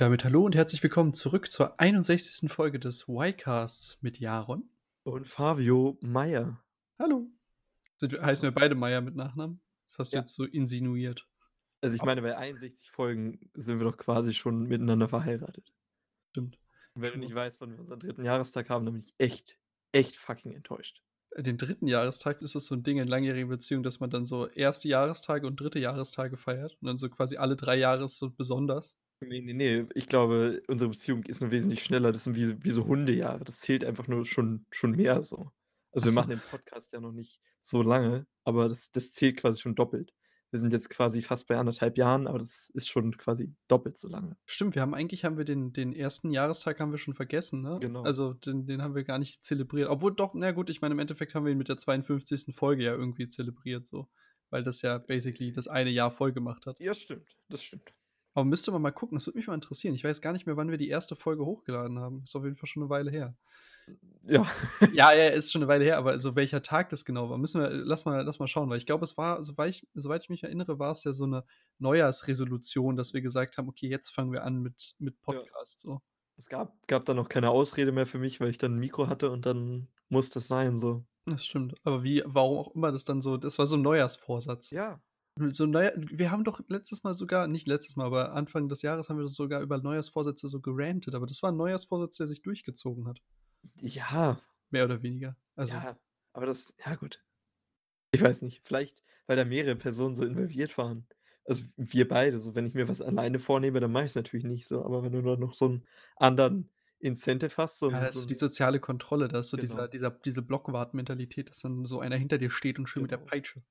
Und damit hallo und herzlich willkommen zurück zur 61. Folge des Y-Casts mit Jaron. Und Fabio Meier. Hallo. Sind, heißen wir beide Meier mit Nachnamen? Das hast du Ja. jetzt so insinuiert. Also ich meine, bei 61 Folgen sind wir doch quasi schon miteinander verheiratet. Stimmt. Und wenn du nicht weißt, wann wir unseren dritten Jahrestag haben, dann bin ich echt, echt fucking enttäuscht. Den dritten Jahrestag ist es so ein Ding in langjährigen Beziehungen, dass man dann so erste Jahrestage und dritte Jahrestage feiert und dann so quasi alle drei Jahre so besonders. Nee, nee, nee. Ich glaube, unsere Beziehung ist nur wesentlich schneller. Das sind wie, wie so Hundejahre. Das zählt einfach nur schon, schon mehr so. Also wir machen den Podcast ja noch nicht so lange, aber das, das zählt quasi schon doppelt. Wir sind jetzt quasi fast bei anderthalb Jahren, aber das ist schon quasi doppelt so lange. Stimmt, wir haben eigentlich haben wir den, den ersten Jahrestag haben wir schon vergessen, ne? Genau. Also den, den haben wir gar nicht zelebriert. Obwohl doch, na gut, ich meine, im Endeffekt haben wir ihn mit der 52. Folge ja irgendwie zelebriert, so. Weil das ja basically das eine Jahr voll gemacht hat. Ja, stimmt. Das stimmt. Aber müsste man mal gucken, das würde mich mal interessieren. Ich weiß gar nicht mehr, wann wir die erste Folge hochgeladen haben. Ist auf jeden Fall schon eine Weile her. Ja. ja, ja, ist schon eine Weile her, aber so welcher Tag das genau war, müssen wir, lass mal, lass mal schauen, weil ich glaube, es war, soweit ich, soweit ich mich erinnere, war es ja so eine Neujahrsresolution, dass wir gesagt haben, okay, jetzt fangen wir an mit, mit Podcast. So. Es gab, gab dann noch keine Ausrede mehr für mich, weil ich dann ein Mikro hatte und dann muss das sein, so. Das stimmt. Aber wie, warum auch immer das dann so, das war so ein Neujahrsvorsatz. Ja. So Neujahr, wir haben doch letztes Mal sogar, nicht letztes Mal, aber Anfang des Jahres haben wir doch sogar über Neujahrsvorsätze so gerantet, aber das war ein Neujahrsvorsatz, der sich durchgezogen hat. Ja. Mehr oder weniger. Also, ja. Aber das, ja gut. Ich weiß nicht. Vielleicht, weil da mehrere Personen so involviert waren. Also wir beide, so wenn ich mir was alleine vornehme, dann mache ich es natürlich nicht so. Aber wenn du dann noch so einen anderen Incentive hast, so, ja, das so ist die soziale Kontrolle, da ist so Genau. dieser, dieser, diese Blockwart-Mentalität, dass dann so einer hinter dir steht und schön mit der Genau. Peitsche.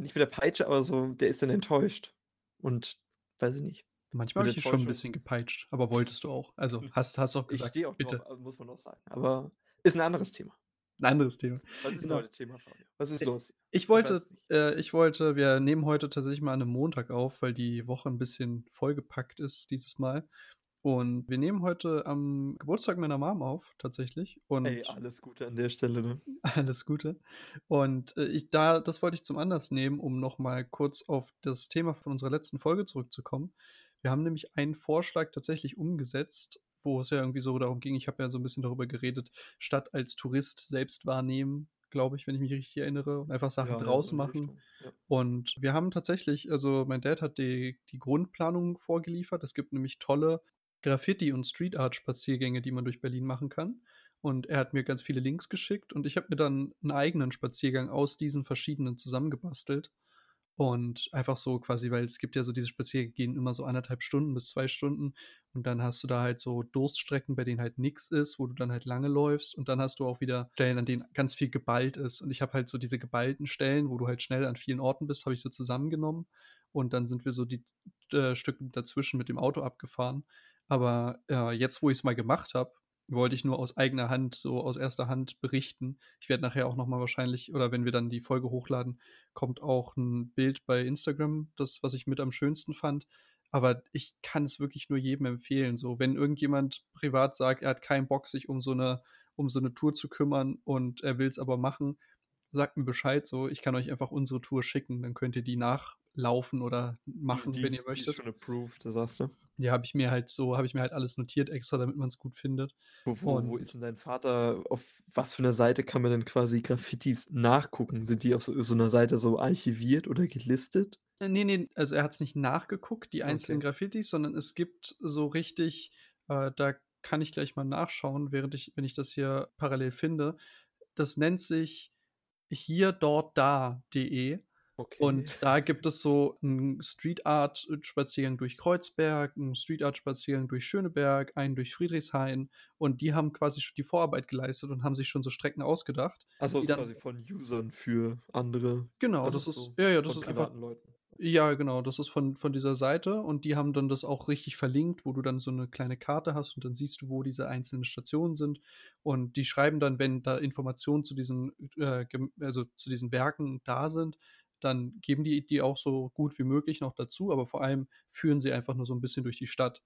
Nicht mit der Peitsche, aber so, der ist dann enttäuscht. Und weiß ich nicht. Manchmal habe ich schon ein bisschen gepeitscht, aber wolltest du auch. Also hast, hast auch Ich gesagt, stehe auch bitte. drauf, muss man auch sagen. Aber ist ein anderes Thema. Ein anderes Thema. Was ist Genau. heute Thema, Fabio? Was ist Äh, los? Ich wollte, nicht. äh, ich wollte, wir nehmen heute tatsächlich mal an einem Montag auf, weil die Woche ein bisschen vollgepackt ist dieses Mal. Und wir nehmen heute am Geburtstag meiner Mom auf, tatsächlich. Und Ey, alles Gute an der Stelle, ne? alles Gute. Und äh, ich, da, das wollte ich zum Anlass nehmen, um nochmal kurz auf das Thema von unserer letzten Folge zurückzukommen. Wir haben nämlich einen Vorschlag tatsächlich umgesetzt, wo es ja irgendwie so darum ging, ich habe ja so ein bisschen darüber geredet, Stadt als Tourist selbst wahrnehmen, glaube ich, wenn ich mich richtig erinnere, und einfach Sachen Ja, draußen machen. Ja. Und wir haben tatsächlich, also mein Dad hat die, die Grundplanung vorgeliefert. Es gibt nämlich tolle Graffiti- und Street Art-Spaziergänge, die man durch Berlin machen kann. Und er hat mir ganz viele Links geschickt und ich habe mir dann einen eigenen Spaziergang aus diesen verschiedenen zusammengebastelt. Und einfach so quasi, weil es gibt ja so diese Spaziergänge, gehen immer so anderthalb Stunden bis zwei Stunden. Und dann hast du da halt so Durststrecken, bei denen halt nichts ist, wo du dann halt lange läufst. Und dann hast du auch wieder Stellen, an denen ganz viel geballt ist. Und ich habe halt so diese geballten Stellen, wo du halt schnell an vielen Orten bist, habe ich so zusammengenommen. Und dann sind wir so die äh, Stücke dazwischen mit dem Auto abgefahren. Aber äh, jetzt, wo ich es mal gemacht habe, wollte ich nur aus eigener Hand, so aus erster Hand berichten. Ich werde nachher auch nochmal wahrscheinlich, oder wenn wir dann die Folge hochladen, kommt auch ein Bild bei Instagram, das, was ich mit am schönsten fand. Aber ich kann es wirklich nur jedem empfehlen. So, wenn irgendjemand privat sagt, er hat keinen Bock, sich um so eine, um so eine Tour zu kümmern und er will es aber machen, sagt mir Bescheid so. Ich kann euch einfach unsere Tour schicken, dann könnt ihr die nachlaufen oder machen, Die wenn ist- ihr die ist möchtet. schon approved, sagst du. Ja, habe ich mir halt so, habe ich mir halt alles notiert extra, damit man es gut findet. Wo, wo, wo ist denn dein Vater? Auf was für einer Seite kann man denn quasi Graffitis nachgucken? Sind die auf so, so einer Seite so archiviert oder gelistet? Äh, Nee, nee, also er hat es nicht nachgeguckt, die einzelnen Okay. Graffitis, sondern es gibt so richtig, äh, da kann ich gleich mal nachschauen, während ich, wenn ich das hier parallel finde. Das nennt sich hier, dort, da.de. Okay. Und da gibt es so einen Street Art Spaziergang durch Kreuzberg, einen Street Art Spaziergang durch Schöneberg, einen durch Friedrichshain und die haben quasi schon die Vorarbeit geleistet und haben sich schon so Strecken ausgedacht. Achso, die ist dann- quasi von Usern für andere. Genau, Also das ist, so ja, ja, das von ist einfach privaten Leuten. Ja, genau, das ist von, von dieser Seite und die haben dann das auch richtig verlinkt, wo du dann so eine kleine Karte hast und dann siehst du, wo diese einzelnen Stationen sind und die schreiben dann, wenn da Informationen zu diesen, äh, also zu diesen Werken da sind, dann geben die die auch so gut wie möglich noch dazu, aber vor allem führen sie einfach nur so ein bisschen durch die Stadt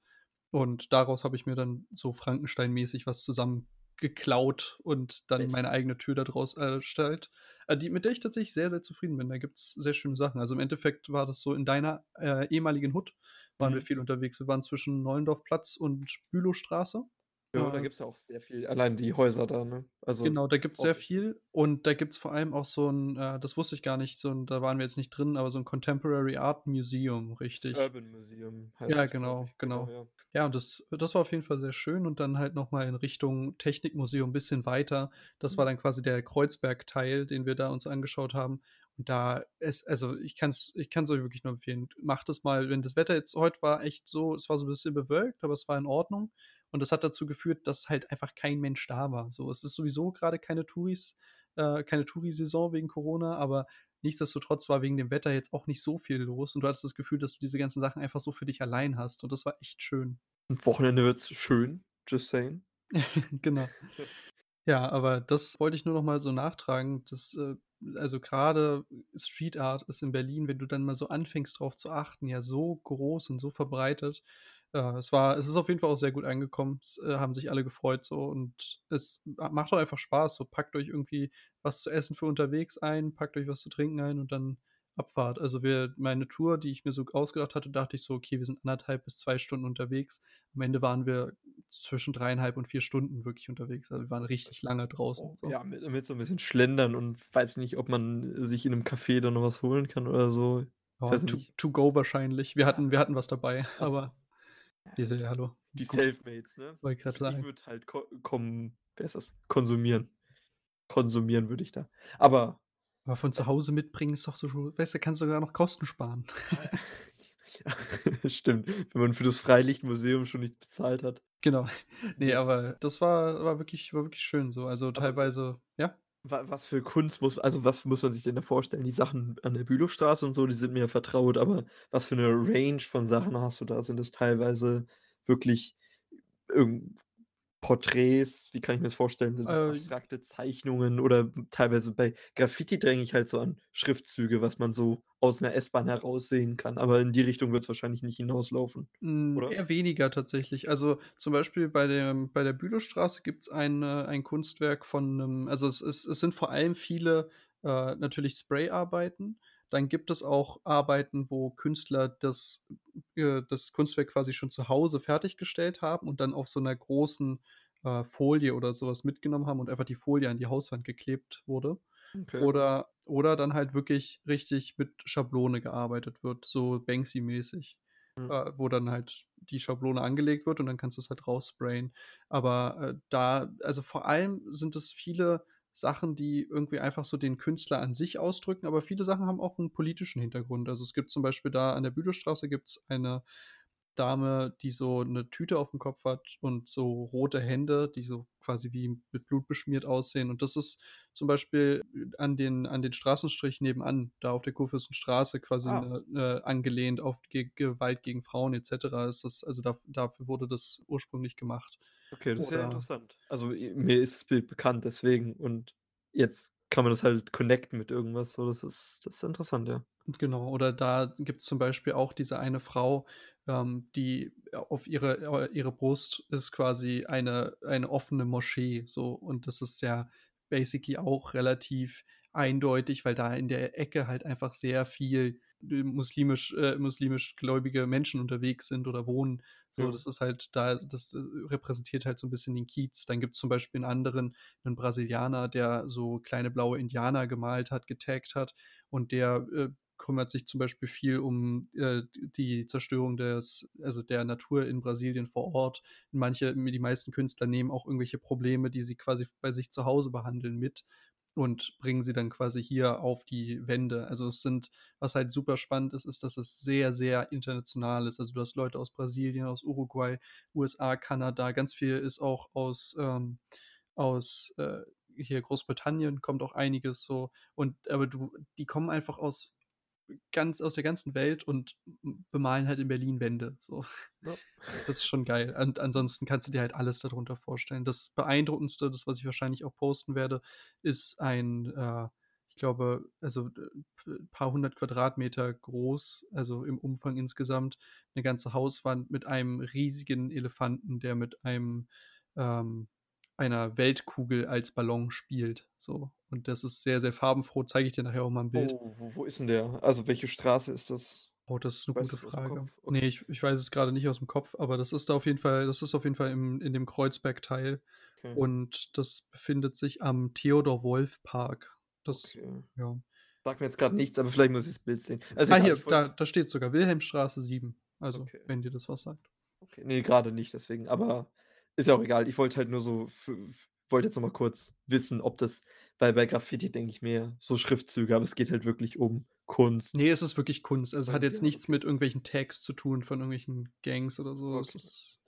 und daraus habe ich mir dann so Frankenstein-mäßig was zusammengeklaut und dann Beste. meine eigene Tür daraus erstellt. Äh, die mit der ich tatsächlich sehr, sehr zufrieden bin. Da gibt's sehr schöne Sachen. Also, im Endeffekt war das so in deiner, äh, ehemaligen Hut waren wir Mhm. viel unterwegs. Wir waren zwischen Neuendorfplatz und Bülowstraße. Ja, da Äh gibt's ja auch sehr viel allein die Häuser da, ne? Also, Genau, da gibt's sehr auch viel und da gibt's vor allem auch so 'n äh, das wusste ich gar nicht, so 'n da waren wir jetzt nicht drin, aber so 'n Contemporary Art Museum, Das richtig. Urban Museum heißt Ja, das, genau. Genau, genau. ja. Ja, und das das war auf jeden Fall sehr schön und dann halt noch mal in Richtung Technikmuseum bisschen weiter. Das war Mhm. dann quasi der Kreuzberg-Teil, den wir da uns angeschaut haben. Und da ist also, ich kann's ich kann's euch wirklich nur empfehlen. Macht es mal, wenn das Wetter jetzt heute war echt so es war so 'n bisschen bewölkt, aber es war in Ordnung. Und das hat dazu geführt, dass halt einfach kein Mensch da war. So, es ist sowieso grade keine Touris äh, keine Touri-Saison wegen Corona, aber nichtsdestotrotz war wegen dem Wetter jetzt auch nicht so viel los und du hattest das Gefühl, dass du diese ganzen Sachen einfach so für dich allein hast und das war echt schön. Am Wochenende wird's schön, just saying. Genau. Ja, aber das wollte ich nur noch mal so nachtragen, dass, äh also, grade Street Art ist in Berlin, wenn du dann mal so anfängst, drauf zu achten, ja so groß und so verbreitet. Äh, es war es ist auf jeden Fall auch sehr gut angekommen. Es, äh, haben sich alle gefreut so und es ma macht auch einfach Spaß. So, packt euch irgendwie was zu essen für unterwegs ein, packt euch was zu trinken ein und dann Abfahrt. Also, wir meine Tour, die ich mir so ausgedacht hatte, dachte ich so: „Okay, wir sind 1,5 bis 2 Stunden unterwegs.“ Am Ende waren wir zwischen 3,5 und 4 Stunden wirklich unterwegs. Also, wir waren richtig lange draußen, Oh, so. ja, mit mit so 'n bisschen Schlendern und weiß nicht, ob man sich in 'nem Café dann noch was holen kann oder so. Ich Ja, to to go wahrscheinlich. Wir hatten wir hatten was dabei, so. aber Ja, wir sind gut. ja hallo. Die. Selfmates, ne? Wollte Ich würde halt ko kom wie heißt das? Konsumieren. Konsumieren würde ich da. Aber Aber von zu Hause mitbringen ist doch so weißt du, kannst sogar noch Kosten sparen. Stimmt, wenn man für das Freilichtmuseum schon nichts bezahlt hat. Genau. Ne, Ne. aber das war war wirklich war wirklich schön so. Also, teilweise ja? Wa was für Kunst muss also, was muss man sich denn da vorstellen? Die Sachen an der Bülowstraße und so, die sind mir vertraut, aber was für 'ne Range von Sachen hast du da? Sind das teilweise wirklich Porträts? Wie kann ich mir das vorstellen? Sind das Äh abstrakte Zeichnungen oder teilweise bei Graffiti denke ich halt so an Schriftzüge, was man so aus 'ner S-Bahn heraussehen kann, aber in die Richtung wird's wahrscheinlich nicht hinauslaufen, oder? eher weniger tatsächlich. Also, zum Beispiel bei dem bei der Bülowstraße gibt's ein äh, ein Kunstwerk von 'nem also, es es es sind vor allem viele, äh, natürlich Sprayarbeiten. Dann gibt es auch Arbeiten, wo Künstler das äh, das Kunstwerk quasi schon zu Hause fertiggestellt haben und dann auf so 'ner großen, äh, Folie oder so was mitgenommen haben und einfach die Folie an die Hauswand geklebt wurde. Okay. Oder oder dann halt wirklich richtig mit Schablone gearbeitet wird, so Banksy-mäßig, Mhm. äh, wo dann halt die Schablone angelegt wird und dann kannst du's halt raussprayen. Aber, äh, da also, vor allem sind es viele Sachen, die irgendwie einfach so den Künstler an sich ausdrücken, aber viele Sachen haben auch 'n politischen Hintergrund. Also, es gibt zum Beispiel da an der Bülowstraße gibt's eine Dame, die so 'ne Tüte aufm Kopf hat und so rote Hände, die so quasi wie mit Blut beschmiert aussehen. Und das ist zum Beispiel an den an den Straßenstrich nebenan, da auf der Kurfürstenstraße quasi, Ah. äh, angelehnt auf ge Gewalt gegen Frauen et cetera ist das also, daf dafür wurde das ursprünglich gemacht. Okay, das ist ja Oder interessant. Also, mir ist das Bild bekannt, deswegen und jetzt kann man das halt connecten mit irgendwas so, das ist das ist interessant, ja. Genau, oder da gibt's zum Beispiel auch diese eine Frau, ähm, die auf ihre äh, ihre Brust ist quasi eine eine offene Moschee so und das ist ja basically auch relativ eindeutig, weil da in der Ecke halt einfach sehr viel, muslimisch äh, muslimisch gläubige Menschen unterwegs sind oder wohnen. So, Ja. das ist halt da das, äh, repräsentiert halt so 'n bisschen den Kiez. Dann gibt's zum Beispiel 'n anderen 'nen Brasilianer, der so kleine blaue Indianer gemalt hat, getaggt hat und der, äh, kümmert sich zum Beispiel viel um, äh, die Zerstörung des also, der Natur in Brasilien vor Ort. Manche die meisten Künstler nehmen auch irgendwelche Probleme, die sie quasi bei sich zu Hause behandeln, mit und bringen sie dann quasi hier auf die Wände. Also, es sind was halt super spannend ist, ist, dass es sehr, sehr international ist. Also, du hast Leute aus Brasilien, aus Uruguay, USA, Kanada, ganz viel ist auch aus, ähm aus, äh, hier Großbritannien kommt auch einiges so und aber du die kommen einfach aus ganz aus der ganzen Welt und bemalen halt in Berlin Wände, so. Ja. Das ist schon geil. Und ansonsten kannst du dir halt alles da drunter vorstellen. Das Beeindruckendste, das, was ich wahrscheinlich auch posten werde, ist ein, äh, ich glaube, also, p paar 100 Quadratmeter groß, also, im Umfang insgesamt 'ne ganze Hauswand mit einem riesigen Elefanten, der mit einem, ähm einer Weltkugel als Ballon spielt, so. Und das ist sehr, sehr farbenfroh, zeige ich dir nachher auch mal 'n Bild. Oh, wo wo ist 'n der? Also, welche Straße ist das? Oh, das ist 'ne Weißt gute Frage. Okay. ich ich weiß es grade nicht aus'm Kopf, aber das ist da auf jeden Fall das ist auf jeden Fall im in dem Kreuzberg-Teil Okay. und das befindet sich am Theodor-Wolff-Park. Das Okay. ja. Sagt mir jetzt grad nichts, aber vielleicht muss ich das Bild sehen. Also, Ah, hier, da da steht's sogar, Wilhelmstraße 7, also, Okay. wenn dir das was sagt. Okay, ne, grade nicht, deswegen, aber ist ja auch egal. Ich wollte halt nur so wollte jetzt noch mal kurz wissen, ob das weil bei Graffiti denke ich mir so Schriftzüge, aber es geht halt wirklich um Kunst. Ne, es ist wirklich Kunst. Also, es hat jetzt nichts mit irgendwelchen Tags zu tun von irgendwelchen Gangs oder so. Es Okay. ist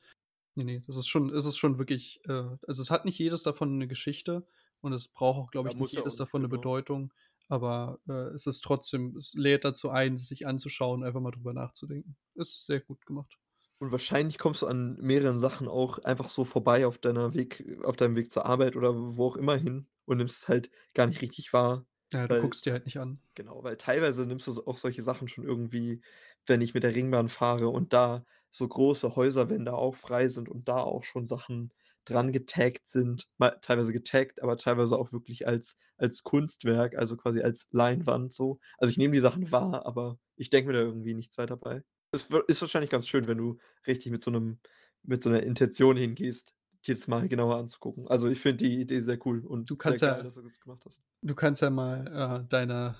ne, ne, das ist schon es ist schon wirklich, äh also, es hat nicht jedes davon 'ne Geschichte und es braucht auch, glaube ich, nicht ja jedes davon genau. Bedeutung, aber, äh, es ist trotzdem es lädt dazu ein, es sich anzuschauen, einfach mal drüber nachzudenken. Ist sehr gut gemacht. Und wahrscheinlich kommst du an mehreren Sachen auch einfach so vorbei auf deiner Weg auf deinem Weg zur Arbeit oder wo auch immer hin und nimmst es halt gar nicht richtig wahr, Ja, du weil guckst dir halt nicht an. genau, weil teilweise nimmst du auch solche Sachen schon irgendwie, wenn ich mit der Ringbahn fahre und da so große Häuserwände auch frei sind und da auch schon Sachen dran getaggt sind, mal teilweise getaggt, aber teilweise auch wirklich als als Kunstwerk, also, quasi als Leinwand so. Also, ich nehme die Sachen wahr, aber ich denke mir da irgendwie nichts weiter bei. Es ist wahrscheinlich ganz schön, wenn du richtig mit so 'nem mit so 'ner Intention hingehst, dir das mal genauer anzugucken. Also, ich finde die Idee sehr cool und Du sehr kannst geil, ja dass du das gemacht hast. du kannst ja mal, äh, deine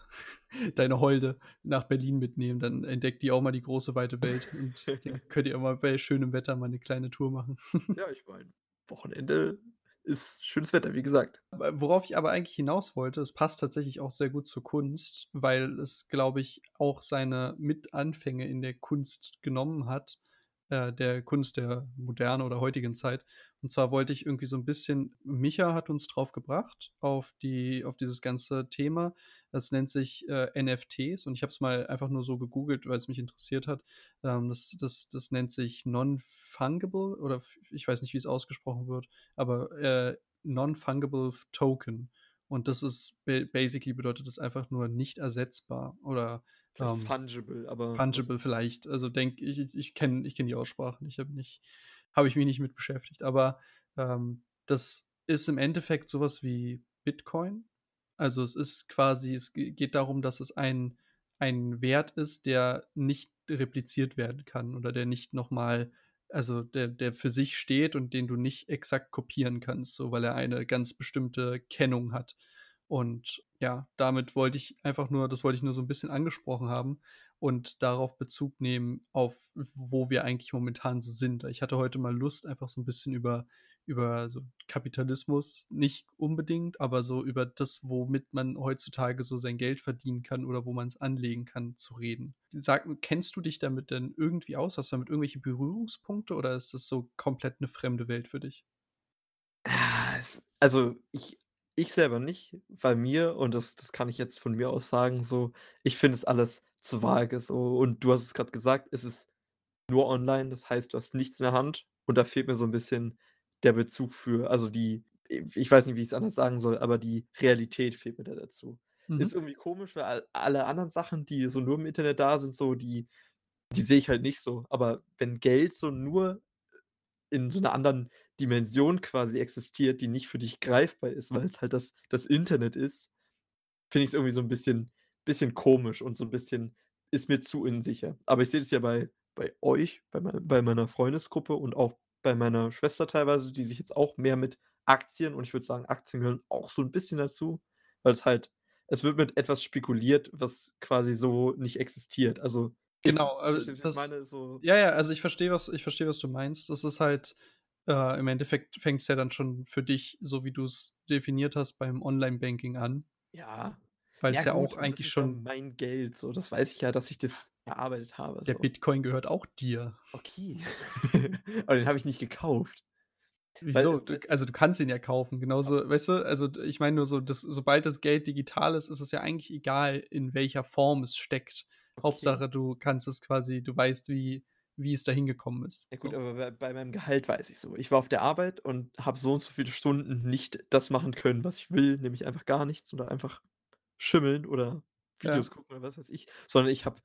deine Holde nach Berlin mitnehmen, dann entdeckt die auch mal die große, weite Welt und dann könnt ihr auch mal bei schönem Wetter mal 'ne kleine Tour machen. Ja, ich meine, Wochenende ist schönes Wetter, wie gesagt. Worauf ich aber eigentlich hinaus wollte, es passt tatsächlich auch sehr gut zur Kunst, weil es, glaube ich, auch seine Mit-Anfänge in der Kunst genommen hat, äh, der Kunst der Moderne oder heutigen Zeit. Und zwar wollte ich irgendwie so 'n bisschen Micha hat uns drauf gebracht auf die auf dieses ganze Thema. Das nennt sich, äh, NFTs und ich habe es mal einfach nur so gegoogelt, weil's mich interessiert hat. Ähm, das das das nennt sich Non-Fungible oder ich weiß nicht, wie's ausgesprochen wird, aber, äh, Non-Fungible Token. Und das ist ba basically bedeutet das einfach nur nicht ersetzbar oder, ähm fungible, aber fungible vielleicht. Also, denke ich ich ich kenne ich kenne die Aussprache nicht, habe nicht habe ich mich nicht mit beschäftigt. Aber, ähm, das ist im Endeffekt so was wie Bitcoin. Also, es ist quasi es ge geht darum, dass es ein ein Wert ist, der nicht repliziert werden kann oder der nicht noch mal also, der der für sich steht und den du nicht exakt kopieren kannst, so, weil er eine ganz bestimmte Kennung hat. Und ja, damit wollte ich einfach nur das wollte ich nur so 'n bisschen angesprochen haben und darauf Bezug nehmen, auf wo wir eigentlich momentan so sind. Ich hatte heute mal Lust, einfach so 'n bisschen über über so Kapitalismus nicht unbedingt, aber so über das, womit man heutzutage so sein Geld verdienen kann oder wo man's anlegen kann, zu reden. Sag kennst du dich damit denn irgendwie aus? Hast du damit irgendwelche Berührungspunkte oder ist das so komplett 'ne fremde Welt für dich? Ah, es also, ich ich selber nicht, weil mir und das das kann ich jetzt von mir aus sagen, so, ich finde es alles zu vage so und du hast es grad gesagt, es ist nur online, das heißt, du hast nichts in der Hand und da fehlt mir so 'n bisschen der Bezug für, also, die ich weiß nicht, wie ich's anders sagen soll, aber die Realität fehlt mir da dazu. Ist Mhm. irgendwie komisch, weil all alle anderen Sachen, die so nur im Internet da sind, so, die die sehe ich halt nicht so. Aber wenn Geld so nur in so 'ner anderen Dimension quasi existiert, die nicht für dich greifbar ist, weil's halt das das Internet ist, finde ich's irgendwie so 'n bisschen bisschen komisch und so 'n bisschen ist mir zu unsicher. Aber ich sehe das ja bei bei euch, bei bei meiner Freundesgruppe und auch bei meiner Schwester teilweise, die sich jetzt auch mehr mit Aktien und ich würde sagen, Aktien gehören auch so 'n bisschen dazu, weil's halt es wird mit etwas spekuliert, was quasi so nicht existiert. Also, Genau, du, wie ich das meine? So ja, ja, also, ich verstehe, was ich verstehe, was du meinst. Das ist halt äh, im Endeffekt fängt's ja dann schon für dich, so wie du's definiert hast, beim Onlinebanking an Ja. Ja weil's ja gut, auch eigentlich ist ja schon mein Geld, so. Das weiß ich ja, dass ich das erarbeitet habe, Der so. Bitcoin gehört auch dir. Okay. Aber den habe ich nicht gekauft. Weil, Wieso? weißt also, du kannst ihn ja kaufen, genauso weißt du? Also, ich meine nur so, dass sobald das Geld digital ist, ist es ja eigentlich egal, in welcher Form es steckt. Okay. Hauptsache, du kannst es quasi du weißt, wie wie es dahin gekommen ist, Ja gut, so. aber bei bei meinem Gehalt weiß ich so. Ich war auf der Arbeit und habe so und so viele Stunden nicht das machen können, was ich will, nämlich einfach gar nichts oder einfach schimmeln oder Ja. Videos gucken oder was weiß ich, sondern ich habe,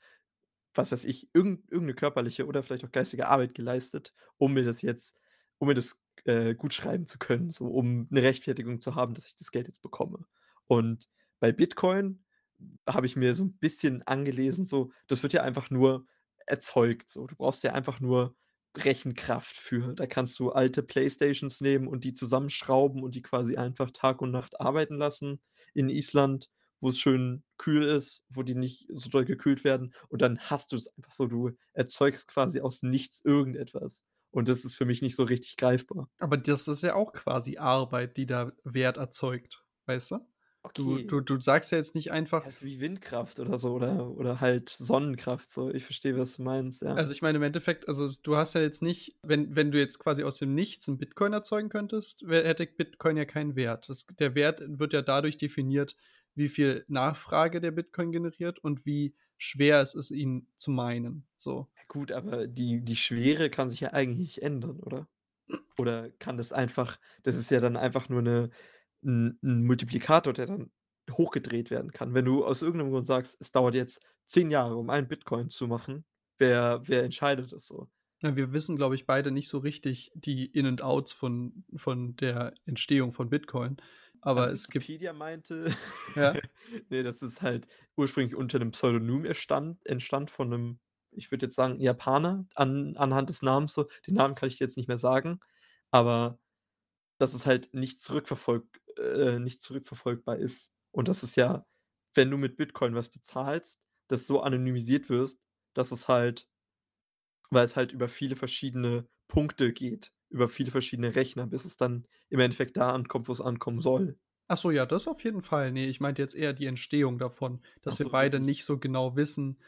was weiß ich, irgend irgend 'ne körperliche oder vielleicht auch geistige Arbeit geleistet, um mir das jetzt um mir das äh, gutschreiben zu können, so um 'ne Rechtfertigung zu haben, dass ich das Geld jetzt bekomme. Und bei Bitcoin habe ich mir so 'n bisschen angelesen, so, das wird ja einfach nur erzeugt so. Du brauchst ja einfach nur Rechenkraft für. Da kannst du alte Playstations nehmen und die zusammenschrauben und die quasi einfach Tag und Nacht arbeiten lassen in Island, wo's schön kühl ist, wo die nicht so doll gekühlt werden. Und dann hast du's einfach so. Du erzeugst quasi aus nichts irgendetwas. Und das ist für mich nicht so richtig greifbar. Aber das ist ja auch quasi Arbeit, die da Wert erzeugt, weißt du? Du Okay. du du sagst ja jetzt nicht einfach ist wie Windkraft oder so oder oder halt Sonnenkraft so. Ich verstehe, was du meinst, ja. Also, ich meine im Endeffekt also, du hast ja jetzt nicht wenn wenn du jetzt quasi aus dem Nichts 'n Bitcoin erzeugen könntest, hätte Bitcoin ja keinen Wert. Das der Wert wird ja dadurch definiert, wie viel Nachfrage der Bitcoin generiert und wie schwer es ist, ihn zu minen, so. Gut, aber die die Schwere kann sich ja eigentlich nicht ändern, oder? Oder kann das einfach das ist ja dann einfach nur 'ne 'n 'n Multiplikator, der dann hochgedreht werden kann. Wenn du aus irgend 'nem Grund sagst: „Es dauert jetzt 10 Jahre, um einen Bitcoin zu machen“, wer wer entscheidet das so? Ja, wir wissen, glaube ich, beide nicht so richtig die In und Outs von von der Entstehung von Bitcoin, aber Also, es gibt Wikipedia meinte, Ja. ne, dass es halt ursprünglich unter 'nem Pseudonym erstand entstand von 'nem, ich würde jetzt sagen, Japaner an anhand des Namens so. Den Namen kann ich dir jetzt nicht mehr sagen, aber dass es halt nicht zurückverfolg äh, nicht zurückverfolgbar ist. Und das ist ja, wenn du mit Bitcoin was bezahlst, das so anonymisiert wirst, dass es halt weil es halt über viele verschiedene Punkte geht, über viele verschiedene Rechner, bis es dann im Endeffekt da ankommt, wo's ankommen soll. Ach so, ja, das auf jeden Fall. Ne, ich meinte jetzt eher die Entstehung davon, dass wir so, beide wirklich? nicht so genau wissen,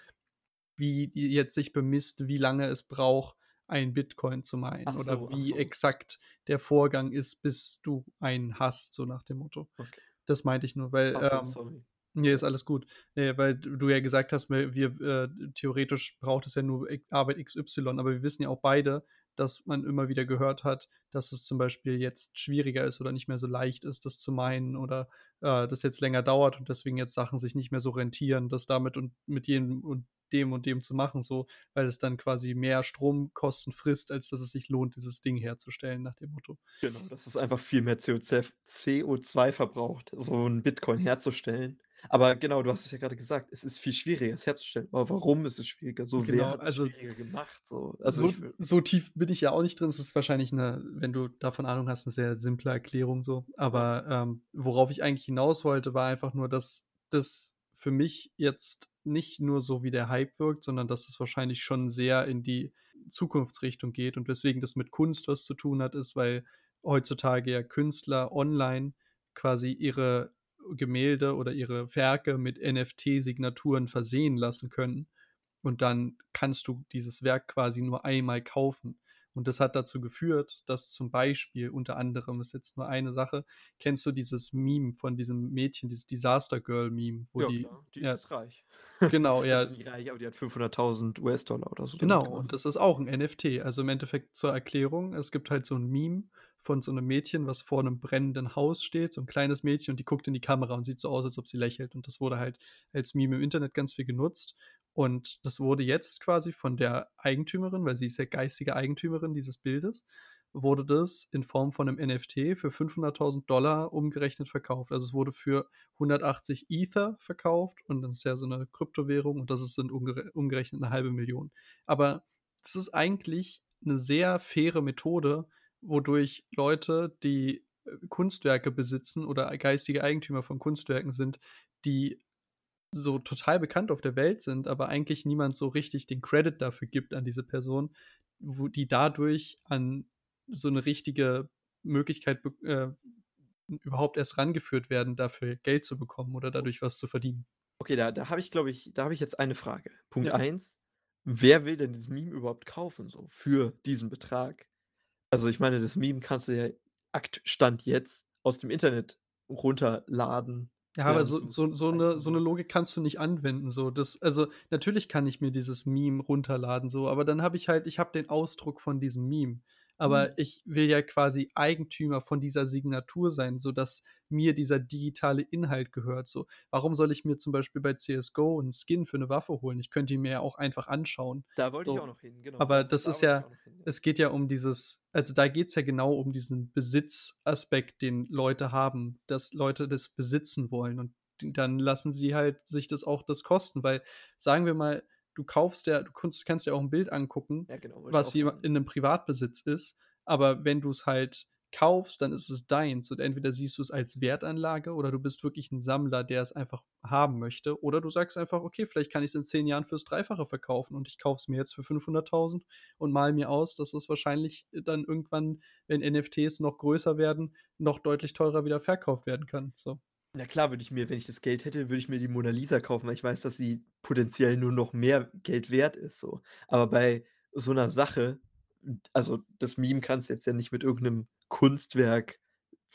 wie jetzt sich bemisst, wie lange es braucht, ein Bitcoin zu minen Ach oder so, wie so. exakt der Vorgang ist, bis du einen hast, so nach dem Motto. Okay. Das meinte ich nur, weil, Ach so, ähm sorry. ne, ist alles gut. Ne, weil du ja gesagt hast, weil wir, äh theoretisch braucht es ja nur Arbeit XY, aber wir wissen ja auch beide, dass man immer wieder gehört hat, dass es zum Beispiel jetzt schwieriger ist oder nicht mehr so leicht ist, das zu minen oder, äh, das jetzt länger dauert und deswegen jetzt Sachen sich nicht mehr so rentieren, das damit und mit jedem und dem und dem zu machen so, weil es dann quasi mehr Stromkosten frisst, als dass es sich lohnt, dieses Ding herzustellen, nach dem Motto. Genau, dass es einfach viel mehr CO2 CO2 verbraucht, so 'n Bitcoin herzustellen. Aber genau, du hast es ja grade gesagt, es ist viel schwieriger, es herzustellen. Aber warum ist es schwieriger? So, wer Genau, hat's also schwieriger gemacht so? Also, so so tief bin ich ja auch nicht drin. Es ist wahrscheinlich 'ne wenn du davon Ahnung hast, 'ne sehr simple Erklärung so. Aber, ähm, worauf ich eigentlich hinaus wollte, war einfach nur, dass das für mich jetzt nicht nur so wie der Hype wirkt, sondern dass es wahrscheinlich schon sehr in die Zukunftsrichtung geht und weswegen das mit Kunst was zu tun hat, ist, weil heutzutage ja Künstler online quasi ihre Gemälde oder ihre Werke mit NFT-Signaturen versehen lassen können. Und dann kannst du dieses Werk quasi nur einmal kaufen. Und das hat dazu geführt, dass zum Beispiel unter anderem ist jetzt nur eine Sache kennst du dieses Meme von diesem Mädchen, dieses Disaster Girl Meme, wo Ja die klar, die ist ja jetzt reich. genau, ja. Also, nicht reich, aber die hat 500.000 US-Dollar oder so Genau, und das ist auch 'n NFT. Also, im Endeffekt zur Erklärung, es gibt halt so 'n Meme von so 'nem Mädchen, was vor 'nem brennenden Haus steht, so 'n kleines Mädchen und die guckt in die Kamera und sieht so aus, als ob sie lächelt. Und das wurde halt als Meme im Internet ganz viel genutzt. Und das wurde jetzt quasi von der Eigentümerin, weil sie ist ja geistige Eigentümerin dieses Bildes, wurde das in Form von 'nem NFT für 500.000 $ umgerechnet verkauft. Also, es wurde für 180 Ether verkauft und das ist ja so 'ne Kryptowährung und das sind umgere umgerechnet 'ne 1.000.000. Aber das ist eigentlich 'ne sehr faire Methode, wodurch Leute, die, äh, Kunstwerke besitzen oder geistige Eigentümer von Kunstwerken sind, die so total bekannt auf der Welt sind, aber eigentlich niemand so richtig den Credit dafür gibt an diese Person, wo die dadurch an so 'ne richtige Möglichkeit äh, überhaupt erst rangeführt werden, dafür Geld zu bekommen oder dadurch was zu verdienen. Okay, da da habe ich, glaube ich da habe ich jetzt eine Frage. Punkt Ja. 1: Wer will denn dieses Meme überhaupt kaufen so für diesen Betrag? Also, ich meine, das Meme kannst du ja akt Stand jetzt aus dem Internet runterladen, Ja, aber so so so 'ne so 'ne so. Logik kannst du nicht anwenden, so. Das also, natürlich kann ich mir dieses Meme runterladen so, aber dann habe ich halt ich habe den Ausdruck von diesem Meme. Aber Mhm. ich will ja quasi Eigentümer von dieser Signatur sein, sodass mir dieser digitale Inhalt gehört so. Warum soll ich mir zum Beispiel bei CS:GO 'n Skin für 'ne Waffe holen? Ich könnte ihn mir ja auch einfach anschauen. Da wollte ich So, auch noch hin, genau. aber Da das da ist ich ja hin, ja. es geht ja um dieses also, da geht's ja genau um diesen Besitzaspekt, den Leute haben, dass Leute das besitzen wollen und dann lassen sie halt sich das auch das kosten, weil sagen wir mal, du kaufst ja du kunst kannst dir auch 'n Bild angucken, Ja, genau, ich was auch jema sagen. in 'nem Privatbesitz ist, aber wenn du's halt kaufst, dann ist es deins und entweder siehst du's als Wertanlage oder du bist wirklich 'n Sammler, der es einfach haben möchte oder du sagst einfach: „Okay, vielleicht kann ich's in 10 Jahren fürs Dreifache verkaufen und ich kaufe es mir jetzt für 500.000 und male mir aus, dass es wahrscheinlich dann irgendwann, wenn NFTs noch größer werden, noch deutlich teurer wieder verkauft werden kann“, so. Na klar, würde ich mir wenn ich das Geld hätte, würde ich mir die Mona Lisa kaufen, weil ich weiß, dass sie potenziell nur noch mehr Geld wert ist so. Aber bei so 'ner Sache also, das Meme kannst du jetzt ja nicht mit irgend 'nem Kunstwerk,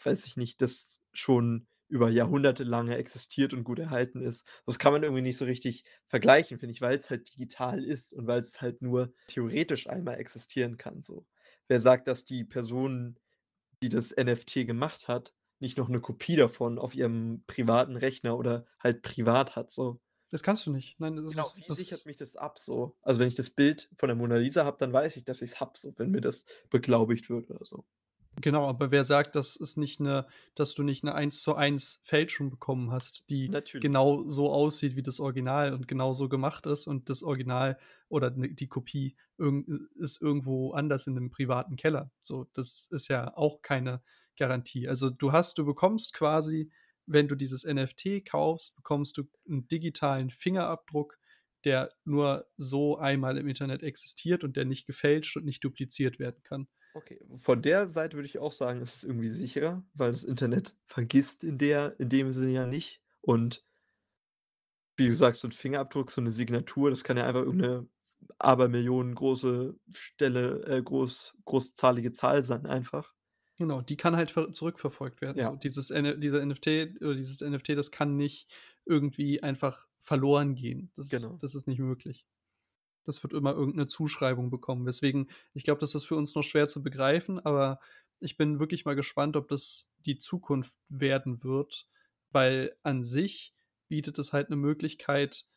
weiß ich nicht, das schon über Jahrhunderte lange existiert und gut erhalten ist. Das kann man irgendwie nicht so richtig vergleichen, finde ich, weil's halt digital ist und weil's halt nur theoretisch einmal existieren kann so. Wer sagt, dass die Person, die das NFT gemacht hat, nicht noch 'ne Kopie davon auf ihrem privaten Rechner oder halt privat hat so? Das kannst du nicht. Nein, das Genau, ist wie sichert das mich das ab so? Also, wenn ich das Bild von der Mona Lisa habe, dann weiß ich, dass ich's habe so, wenn mir das beglaubigt wird oder so. Genau, aber wer sagt, dass es nicht 'ne dass du nicht 'ne Eins-zu-eins Fälschung bekommen hast, die Natürlich. genau so aussieht wie das Original und genauso gemacht ist und das Original oder ne die Kopie ist irgendwo anders in 'nem privaten Keller. So, das ist ja auch keine Garantie. Also, du hast du bekommst quasi, wenn du dieses NFT kaufst, bekommst du 'n digitalen Fingerabdruck, der nur so einmal im Internet existiert und der nicht gefälscht und nicht dupliziert werden kann. Okay, von der Seite würde ich auch sagen, ist es irgendwie sicherer, weil das Internet vergisst in der in dem Sinne ja nicht und wie du sagst, so 'n Fingerabdruck, so 'ne Signatur, das kann ja einfach irgend 'ne abermillionengroße Stelle äh, groß großzahlige Zahl sein einfach. Genau, die kann halt ver zurückverfolgt werden. So Ja. dieses N dieser NFT oder dieses NFT, das kann nicht irgendwie einfach verloren gehen. Das Genau. das ist nicht möglich. Das wird immer irgend 'ne Zuschreibung bekommen, weswegen ich glaube, das ist für uns noch schwer zu begreifen, aber ich bin wirklich mal gespannt, ob das die Zukunft werden wird, weil an sich bietet es halt 'ne Möglichkeit,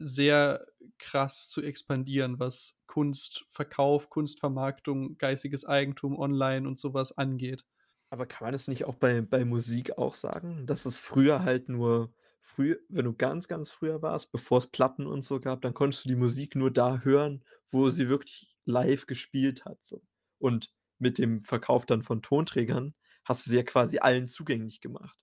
sehr krass zu expandieren, was Kunstverkauf, Kunstvermarktung, geistiges Eigentum online und so was angeht. Aber kann man das nicht auch bei bei Musik auch sagen, dass es früher halt nur früh wenn du ganz, ganz früher warst, bevor's Platten und so gab, dann konntest du die Musik nur da hören, wo sie wirklich live gespielt hat so. Und mit dem Verkauf dann von Tonträgern hast du sie ja quasi allen zugänglich gemacht.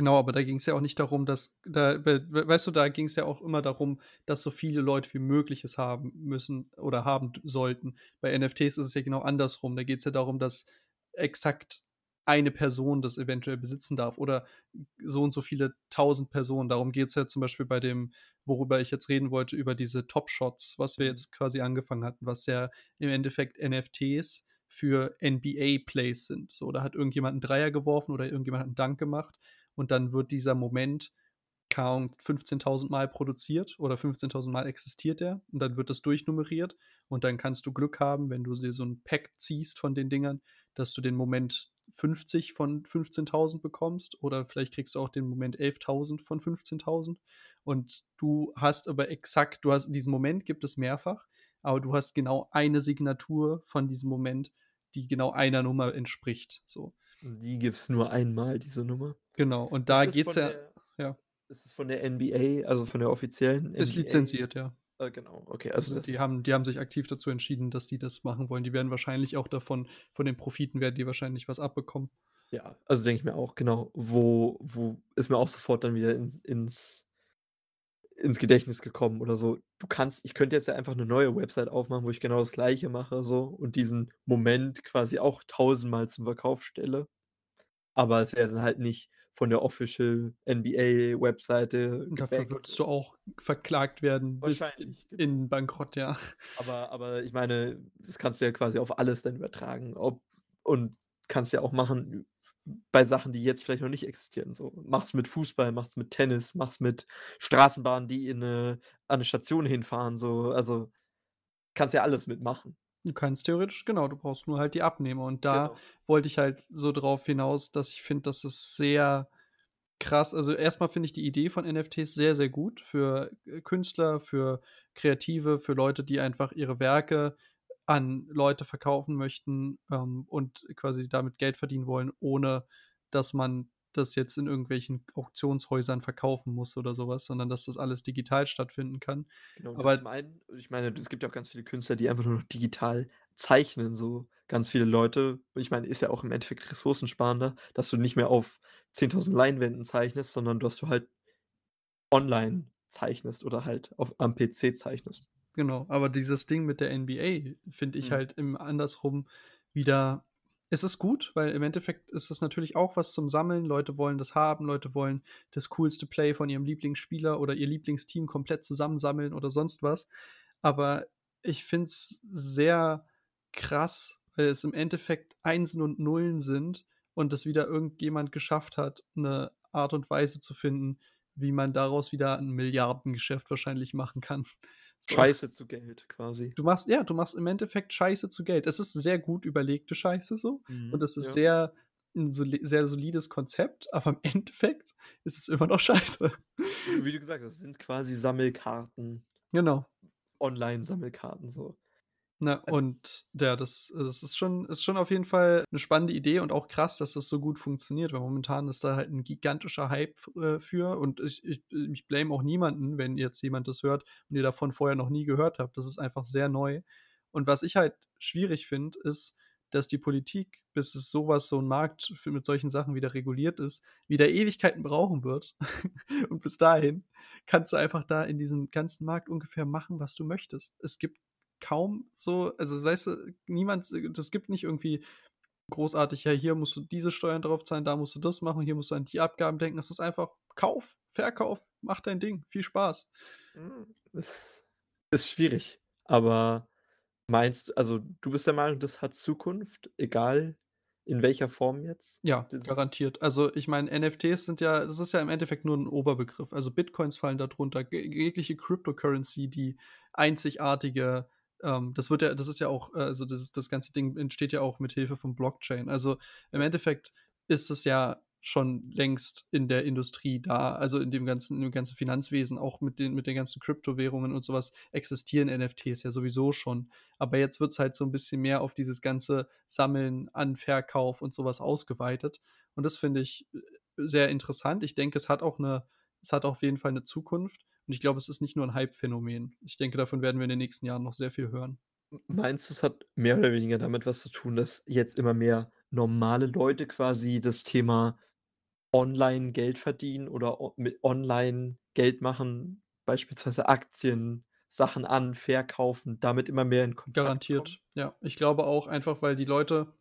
Genau, aber da ging's ja auch nicht darum, dass da we weißt du, da ging's ja auch immer darum, dass so viele Leute wie möglich es haben müssen oder haben sollten. Bei NFTs ist es ja genau andersrum. Da geht's ja darum, dass exakt eine Person das eventuell besitzen darf oder so und so viele 1.000 Personen. Darum geht's ja zum Beispiel bei dem, worüber ich jetzt reden wollte, über diese Top Shots, was wir Mhm. jetzt quasi angefangen hatten, was ja im Endeffekt NFTs für NBA Plays sind. So, da hat irgendjemand 'n Dreier geworfen oder irgendjemand hat 'n Dank gemacht und dann wird dieser Moment, Ahnung, 15.000 Mal produziert oder 15.000 Mal existiert der und dann wird das durchnummeriert und dann kannst du Glück haben, wenn du dir so 'n Pack ziehst von den Dingern, dass du den Moment 50 von 15.000 bekommst oder vielleicht kriegst du auch den Moment 11.000 von 15.000 und du hast aber exakt du hast diesen Moment gibt es mehrfach, aber du hast genau eine Signatur von diesem Moment, die genau einer Nummer entspricht, so. Die gibt's nur einmal, diese Nummer? Genau, und Ist da geht's von ja der ja. ist es von der NBA, also, von der offiziellen Ist NBA? lizenziert, ja. Äh, genau, okay, also, Also, die haben die haben sich aktiv dazu entschieden, dass die das machen wollen. Die werden wahrscheinlich auch davon von den Profiten werden die wahrscheinlich was abbekommen. Ja, also, denke ich mir auch, genau. Wo wo ist mir auch sofort dann wieder ins ins ins Gedächtnis gekommen oder so. Du kannst ich könnte jetzt ja einfach 'ne neue Website aufmachen, wo ich genau das Gleiche mache so und diesen Moment quasi auch tausendmal zum Verkauf stelle. Aber es wäre dann halt nicht von der Official NBA-Webseite dafür würdest du auch verklagt werden bis in Wahrscheinlich, genau. in Bankrott, ja. Aber aber ich meine, das kannst du ja quasi auf alles dann übertragen, ob und kannst ja auch machen bei Sachen, die jetzt vielleicht noch nicht existieren so. Mach's mit Fußball, mach's mit Tennis, mach's mit Straßenbahnen, die in 'ne an 'ne Station hinfahren so. Also, kannst ja alles mitmachen. Du kannst theoretisch genau, du brauchst nur halt die Abnehmer. Und da Genau. wollte ich halt so drauf hinaus, dass ich finde, das ist sehr krass. Also, erst mal finde ich die Idee von NFTs sehr, sehr gut für, äh, Künstler, für Kreative, für Leute, die einfach ihre Werke an Leute verkaufen möchten, ähm, und quasi damit Geld verdienen wollen, ohne dass man das jetzt in irgendwelchen Auktionshäusern verkaufen muss oder so was, sondern dass das alles digital stattfinden kann. Genau, Aber zum einen ich meine, es gibt ja auch ganz viele Künstler, die einfach nur noch digital zeichnen, so ganz viele Leute. Ich meine, ist ja auch im Endeffekt ressourcensparender, dass du nicht mehr auf 10.000 Leinwänden zeichnest, sondern dass du halt online zeichnest oder halt auf am PC zeichnest. Genau, aber dieses Ding mit der NBA finde ich Mhm. halt im andersrum wieder es ist gut, weil im Endeffekt ist es natürlich auch was zum Sammeln. Leute wollen das haben, Leute wollen das coolste Play von ihrem Lieblingsspieler oder ihr Lieblingsteam komplett zusammensammeln oder sonst was. Aber ich finde es sehr krass, weil es im Endeffekt Einsen und Nullen sind und das wieder irgendjemand geschafft hat, 'ne Art und Weise zu finden, wie man daraus wieder 'n Milliardengeschäft wahrscheinlich machen kann. Scheiße zu Geld quasi. Du machst ja, du machst im Endeffekt Scheiße zu Geld. Es ist sehr gut überlegte Scheiße so und Mhm, es ist ja. sehr 'n soli sehr solides Konzept, aber im Endeffekt ist es immer noch Scheiße. Wie du gesagt hast, es sind quasi Sammelkarten. Genau. Online-Sammelkarten so. Ne, Also und ja, das das ist schon ist schon auf jeden Fall 'ne spannende Idee und auch krass, dass das so gut funktioniert, weil momentan ist da halt 'n gigantischer Hype äh, für und ich ich ich blame auch niemanden, wenn jetzt jemand das hört und ihr davon vorher noch nie gehört habt. Das ist einfach sehr neu. Und was ich halt schwierig finde, ist, dass die Politik, bis es so was so 'n Markt für mit solchen Sachen wieder reguliert ist, wieder Ewigkeiten brauchen wird. Und bis dahin kannst du einfach da in diesem ganzen Markt ungefähr machen, was du möchtest. Es gibt kaum so also, weißt du, niemand das gibt nicht irgendwie großartig: „Ja, hier musst du diese Steuern drauf zahlen, da musst du das machen, hier musst du an die Abgaben denken.“ Es ist einfach Kauf, Verkauf, mach dein Ding, viel Spaß. Hm, es ist schwierig, aber meinst also, du bist der Meinung, das hat Zukunft, egal in welcher Form jetzt? Ja, Dieses garantiert. Also, ich meine, NFTs sind ja das ist ja im Endeffekt nur 'n Oberbegriff. Also, Bitcoins fallen da drunter, je jegliche Cryptocurrency, die einzigartige ähm, das wird ja das ist ja auch äh, also, das das ganze Ding entsteht ja auch mit Hilfe von Blockchain. Also, im. Endeffekt ist es ja schon längst in der Industrie da, also, in dem ganzen in dem ganzen Finanzwesen, auch mit den mit den ganzen Kryptowährungen und so was existieren NFTs ja sowieso schon. Aber jetzt wird's halt so 'n bisschen mehr auf dieses ganze Sammeln an Verkauf und so was ausgeweitet. Und das finde ich, äh, sehr interessant. Ich denke, es hat auch 'ne es hat auf jeden Fall 'ne Zukunft und ich glaube, es ist nicht nur 'n Hypephänomen. Ich denke, davon werden wir in den nächsten Jahren noch sehr viel hören. Meinst du, es hat mehr oder weniger damit was zu tun, dass jetzt immer mehr normale Leute quasi das Thema online Geld verdienen oder mit online Geld machen, beispielsweise Aktien, Sachen an verkaufen, damit immer mehr in Kontakt kommen? Garantiert, ja. Ich glaube auch einfach, weil die Leute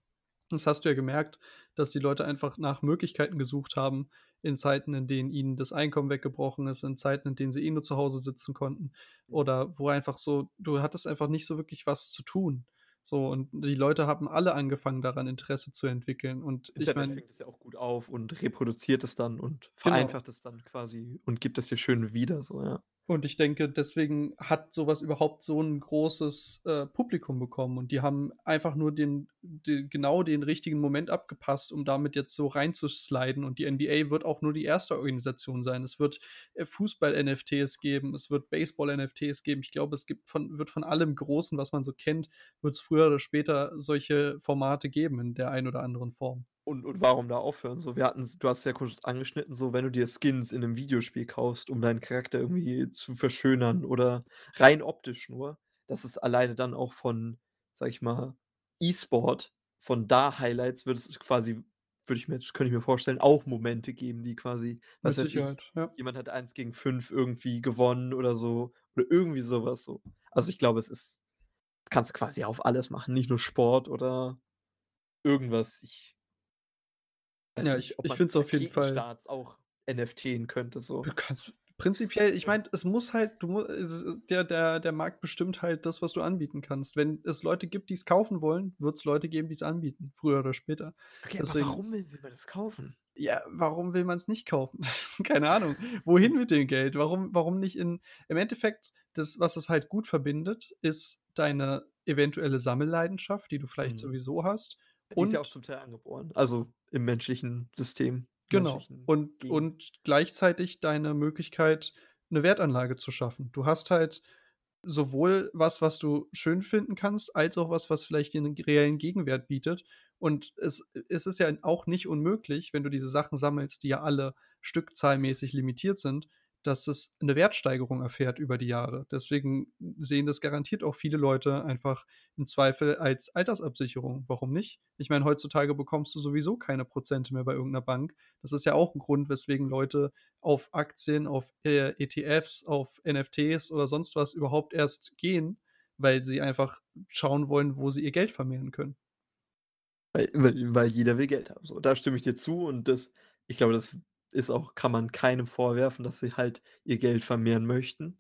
das hast du ja gemerkt, dass die Leute einfach nach Möglichkeiten gesucht haben in Zeiten, in denen ihnen das Einkommen weggebrochen ist, in Zeiten, in denen sie eh nur zu Hause sitzen konnten oder wo einfach so du hattest einfach nicht so wirklich was zu tun. So, und die Leute haben alle angefangen, daran Interesse zu entwickeln. Und ich Internet meine fängt es ja auch gut auf und reproduziert es dann und Genau. vereinfacht es dann quasi und gibt es dir schön wieder so, ja. Und ich denke, deswegen hat so was überhaupt so 'n großes, äh, Publikum bekommen und die haben einfach nur den den genau den richtigen Moment abgepasst, um damit jetzt so reinzusliden und die NBA wird auch nur die 1. Organisation sein. Es wird, äh, Fußball-NFTs geben, es wird Baseball-NFTs geben. Ich glaube, es gibt von wird von allem Großen, was man so kennt, wird's früher oder später solche Formate geben in der einen oder anderen Form. Und und warum da aufhören? So, wir hatten's du hast ja kurz angeschnitten, so wenn du dir Skins in 'nem Videospiel kaufst, um deinen Charakter irgendwie zu verschönern oder rein optisch nur, dass es alleine dann auch von, sage ich mal, E-Sport, von da Highlights wird es quasi würde ich mir jetzt könnte ich mir vorstellen, auch Momente geben, die quasi, was Mit ich, ja. jemand hat 1 gegen 5 irgendwie gewonnen oder so oder irgendwie so was so. Also, ich glaube, es ist das kannst du quasi auf alles machen, nicht nur Sport oder irgendwas. Ich weiß Ja, ich ich man finde es auf jeden Fall Raketenstarts auch NFTen könnte so. Du kannst prinzipiell ich meine, es muss halt du es der der der Markt bestimmt halt das, was du anbieten kannst. Wenn es Leute gibt, die's kaufen wollen, wird's Leute geben, die's anbieten, früher oder später. Okay, aber Deswegen warum will will man das kaufen? Ja, warum will man's nicht kaufen? Keine Ahnung. Wohin mit dem Geld? Warum warum nicht in im Endeffekt, das, was es halt gut verbindet, ist deine eventuelle Sammelleidenschaft, die du vielleicht Mhm. sowieso hast. Die ist ja auch Und zum Teil angeboren, also im menschlichen System, Genau. menschlichen Und und gleichzeitig deine Möglichkeit, 'ne Wertanlage zu schaffen. Du hast halt sowohl was, was du schön finden kannst, als auch was, was vielleicht dir 'nen reellen Gegenwert bietet. Und es es ist ja auch nicht unmöglich, wenn du diese Sachen sammelst, die ja alle stückzahlmäßig limitiert sind, dass es 'ne Wertsteigerung erfährt über die Jahre. Deswegen sehen das garantiert auch viele Leute einfach im Zweifel als Altersabsicherung. Warum nicht? Ich meine, heutzutage bekommst du sowieso keine Prozente mehr bei irgend 'ner Bank. Das ist ja auch 'n Grund, weswegen Leute auf Aktien, auf, äh, ETFs, auf NFTs oder sonst was überhaupt erst gehen, weil sie einfach schauen wollen, wo sie ihr Geld vermehren können. Weil weil weil jeder will Geld haben, so. Da stimme ich dir zu und das ich glaube, das ist auch kann man keinem vorwerfen, dass sie halt ihr Geld vermehren möchten.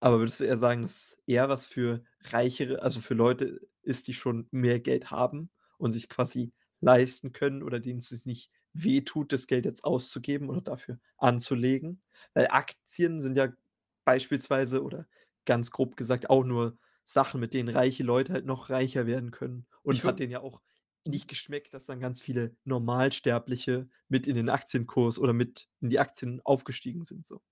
Aber würdest du eher sagen, dass es eher was für Reichere also, für Leute ist, die schon mehr Geld haben und sich quasi leisten können oder denen es nicht wehtut, das Geld jetzt auszugeben oder dafür anzulegen? Weil Aktien sind ja beispielsweise oder ganz grob gesagt auch nur Sachen, mit denen reiche Leute halt noch reicher werden können. Und es hat denen ja auch nicht geschmeckt, dass dann ganz viele Normalsterbliche mit in den Aktienkurs oder mit in die Aktien aufgestiegen sind so.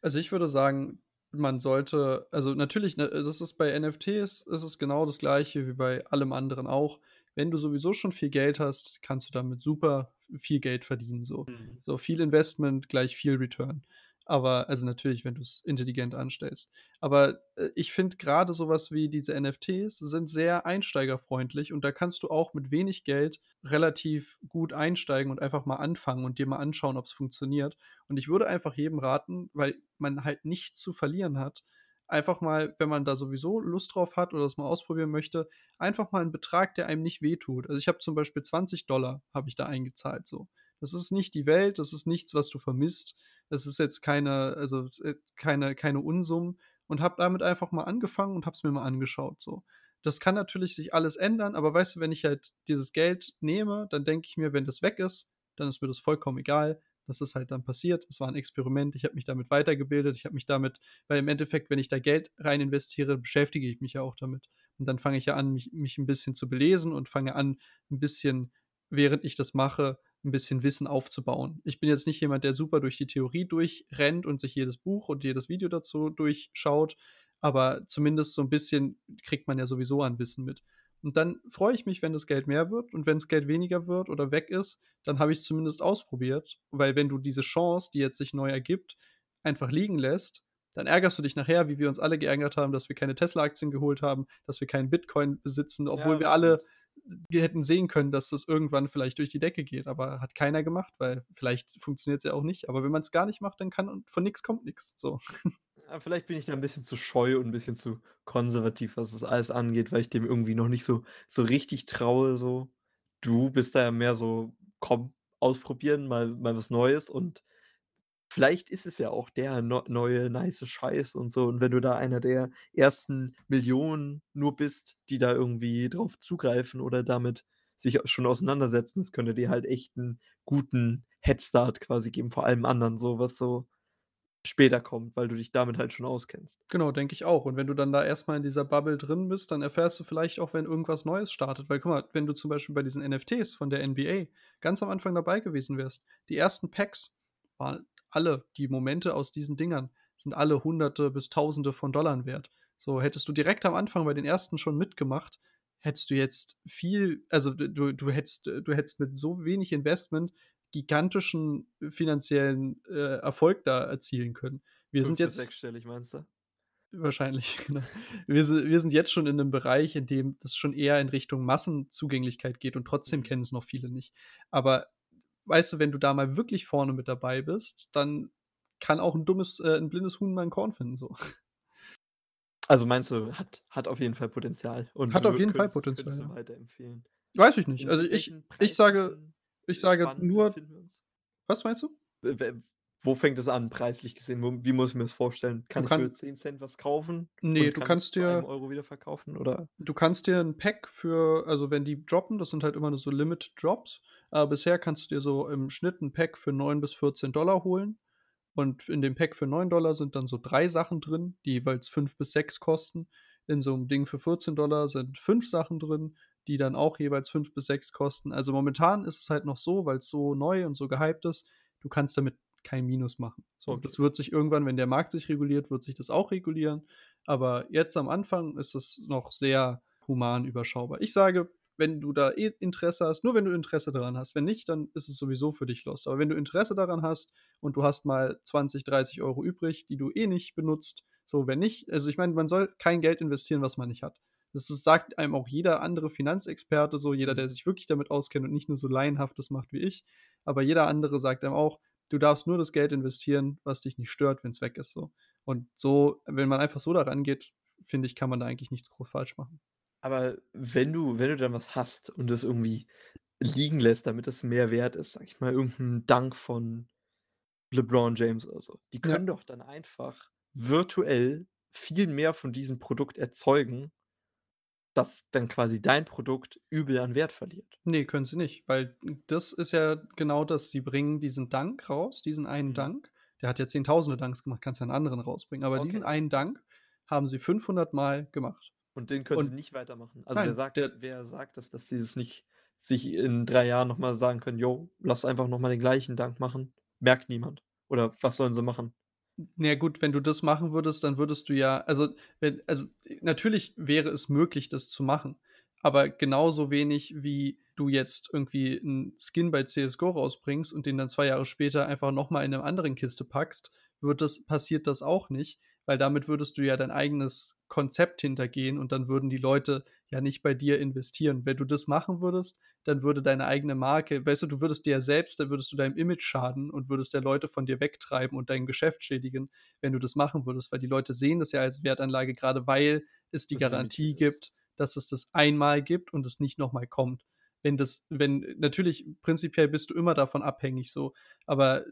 Also, ich würde sagen, man sollte also, natürlich, ne, das ist bei NFTs ist es genau das Gleiche wie bei allem anderen auch. Wenn du sowieso schon viel Geld hast, kannst du damit super viel Geld verdienen so. Mhm. So viel Investment gleich viel Return. Aber also, natürlich, wenn du's intelligent anstellst. Aber, äh, ich finde grade so was wie diese NFTs sind sehr einsteigerfreundlich und da kannst du auch mit wenig Geld relativ gut einsteigen und einfach mal anfangen und dir mal anschauen, ob's funktioniert. Und ich würde einfach jedem raten, weil man halt nichts zu verlieren hat, einfach mal, wenn man da sowieso Lust drauf hat oder das mal ausprobieren möchte, einfach mal 'n Betrag, der einem nicht wehtut. Also, ich habe zum Beispiel 20 $ habe ich da eingezahlt so. Das ist nicht die Welt, das ist nichts, was du vermisst. Das ist jetzt keine also, äh, keine keine Unsummen und habe damit einfach mal angefangen und habe es mir mal angeschaut so. Das kann natürlich sich alles ändern, aber weißt du, wenn ich halt dieses Geld nehme, dann denke ich mir, wenn das weg ist, dann ist mir das vollkommen egal. Das ist halt dann passiert. Es war 'n Experiment. Ich habe mich damit weitergebildet. Ich habe mich damit weil im Endeffekt, wenn ich da Geld rein investiere, beschäftige ich mich ja auch damit. Und dann fange ich ja an, mich mich 'n bisschen zu belesen und fange an, 'n bisschen, während ich das mache 'n bisschen Wissen aufzubauen. Ich bin jetzt nicht jemand, der super durch die Theorie durchrennt und sich jedes Buch und jedes Video dazu durchschaut, aber zumindest so 'n bisschen kriegt man ja sowieso an Wissen mit. Und dann freue ich mich, wenn das Geld mehr wird und wenn's Geld weniger wird oder weg ist, dann habe ich's zumindest ausprobiert, weil wenn du diese Chance, die jetzt sich neu ergibt, einfach liegen lässt, dann ärgerst du dich nachher, wie wir uns alle geärgert haben, dass wir keine Tesla-Aktien geholt haben, dass wir keinen Bitcoin besitzen, Ja, obwohl wir das alle wir hätten sehen können, dass das irgendwann vielleicht durch die Decke geht, aber hat keiner gemacht, weil vielleicht funktioniert's ja auch nicht. Aber wenn man's gar nicht macht, dann kann von nix kommt nix, so. Ja, vielleicht bin ich da 'n bisschen zu scheu und 'n bisschen zu konservativ, was das alles angeht, weil ich dem irgendwie noch nicht so so richtig traue so. Du bist da ja mehr so: „Komm, ausprobieren, mal mal was Neues“ und vielleicht ist es ja auch der neu neue nice Scheiß und so. Und wenn du da einer der ersten Millionen nur bist, die da irgendwie drauf zugreifen oder damit sich schon auseinandersetzen, das könnte dir halt echt 'n guten Headstart quasi geben, vor allem anderen so, was so später kommt, weil du dich damit halt schon auskennst. Genau, denke ich auch. Und wenn du dann da erst mal in dieser Bubble drin bist, dann erfährst du vielleicht auch, wenn irgendwas Neues startet. Weil guck mal, wenn du zum Beispiel bei diesen NFTs von der NBA ganz am Anfang dabei gewesen wärst, die ersten Packs waren alle die Momente aus diesen Dingern sind alle Hunderte bis Tausende von Dollar wert. So, hättest du direkt am Anfang bei den ersten schon mitgemacht, hättest du jetzt viel also, du du hättest du hättest mit so wenig Investment gigantischen finanziellen, äh, Erfolg da erzielen können. Wir 5 sind jetzt sechsstellig meinst du? Wahrscheinlich, genau. Wir wir sind jetzt schon in 'nem Bereich, in dem das schon eher in Richtung Massenzugänglichkeit geht und trotzdem Mhm. kennen's noch viele nicht. Aber weißt du, wenn du da mal wirklich vorne mit dabei bist, dann kann auch 'n dummes äh, 'n blindes Huhn mal 'n Korn finden so. Also, meinst du, hat hat auf jeden Fall Potenzial und Hat auf jeden Fall Potenzial, ja. weiterempfehlen? Weiß ich nicht. Also, ich ich sage ich sage nur? Was meinst du? Wo fängt es an preislich gesehen? Wo wie muss ich mir das vorstellen? Du Kann ich für kann 10 was kaufen Ne, und du kann es kannst einem dir Euro wieder verkaufen, oder? du kannst dir 'n Pack für also, wenn die droppen, das sind halt immer nur so Limited Drops, aber bisher kannst du dir so im Schnitt 'n Pack für 9 bis 14 $ holen. Und in dem Pack für 9 $ sind dann so 3 Sachen drin, die jeweils 5 bis 6 kosten. In so 'nem Ding für 14 sind 5 Sachen drin, die dann auch jeweils 5 bis 6 kosten. Also, momentan ist es halt noch so, weil's so neu und so gehypt ist, du kannst damit kein Minus machen. So, Okay. das wird sich irgendwann, wenn der Markt sich reguliert, wird sich das auch regulieren. Aber jetzt am Anfang ist es noch sehr human überschaubar. Ich sage, wenn du da eh Interesse hast nur wenn du Interesse daran hast. Wenn nicht, dann ist es sowieso für dich lost. Aber wenn du Interesse daran hast und du hast mal 20, 30 Euro übrig, die du eh nicht benutzt, so, wenn nicht also, ich meine, man soll kein Geld investieren, was man nicht hat. Das ist sagt einem auch jeder andere Finanzexperte so, jeder, der sich wirklich damit auskennt und nicht nur so laienhaft das macht wie ich. Aber jeder andere sagt einem auch: „Du darfst nur das Geld investieren, was dich nicht stört, wenn's weg ist“, so. Und so wenn man einfach so da rangeht, finde ich, kann man da eigentlich nichts groß falsch machen. Aber wenn du wenn du dann was hast und das irgendwie liegen lässt, damit es mehr wert ist, sage ich mal, irgend 'n Dunk von LeBron James oder so. Die Ja. können doch dann einfach virtuell viel mehr von diesem Produkt erzeugen dass dann quasi dein Produkt übel an Wert verliert. Ne, können sie nicht, weil das ist ja genau das. Sie bringen diesen Dunk raus, diesen einen Mhm. Dunk. Der hat ja Zehntausende Dunks gemacht, kannst ja 'n anderen rausbringen. Aber diesen Okay. einen Dunk haben sie 500 Mal gemacht. Und den können Und sie nicht weitermachen. Also, wer nein, sagt der wer sagt das, dass sie das nicht sich in 3 Jahren noch mal sagen können: „Jo, lass einfach noch mal den gleichen Dunk machen.“ Merkt niemand. Oder was sollen sie machen? Na gut, wenn du das machen würdest, dann würdest du ja also, wenn also, natürlich wäre es möglich, das zu machen, aber genauso wenig, wie du jetzt irgendwie 'n Skin bei CS:GO rausbringst und den dann 2 Jahre später einfach noch mal in 'ner anderen Kiste packst, wird das passiert das auch nicht, weil damit würdest du ja dein eigenes Konzept hintergehen und dann würden die Leute ja nicht bei dir investieren. Wenn du das machen würdest, dann würde deine eigene Marke weißt du, du würdest dir ja selbst da würdest du deinem Image schaden und würdest ja Leute von dir wegtreiben und dein Geschäft schädigen, wenn du das machen würdest, weil die Leute sehen das ja als Wertanlage, grade weil es die Das Garantie gibt, dass es das einmal gibt und es nicht noch mal kommt. Wenn das wenn natürlich, prinzipiell bist du immer davon abhängig so, aber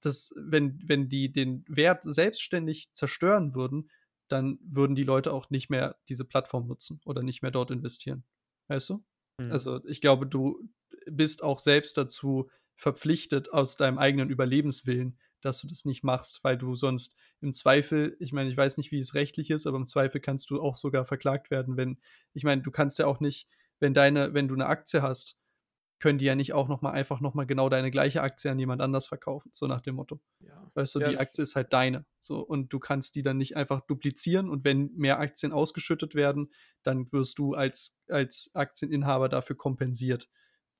das wenn wenn die den Wert selbstständig zerstören würden, dann würden die Leute auch nicht mehr diese Plattform nutzen oder nicht mehr dort investieren. Weißt du? Mhm. Also, ich glaube, du bist auch selbst dazu verpflichtet aus deinem eigenen Überlebenswillen, dass du das nicht machst, weil du sonst im Zweifel ich meine, ich weiß nicht, wie es rechtlich ist, aber im Zweifel kannst du auch sogar verklagt werden, wenn ich meine, du kannst ja auch nicht wenn deine wenn du 'ne Aktie hast, können die ja nicht auch noch mal einfach noch mal genau deine gleiche Aktie an jemand anders verkaufen, so nach dem Motto. Ja. Weißt du, Ja, die Aktie ist halt deine, so und du kannst die dann nicht einfach duplizieren und wenn mehr Aktien ausgeschüttet werden, dann wirst du als als Aktieninhaber dafür kompensiert.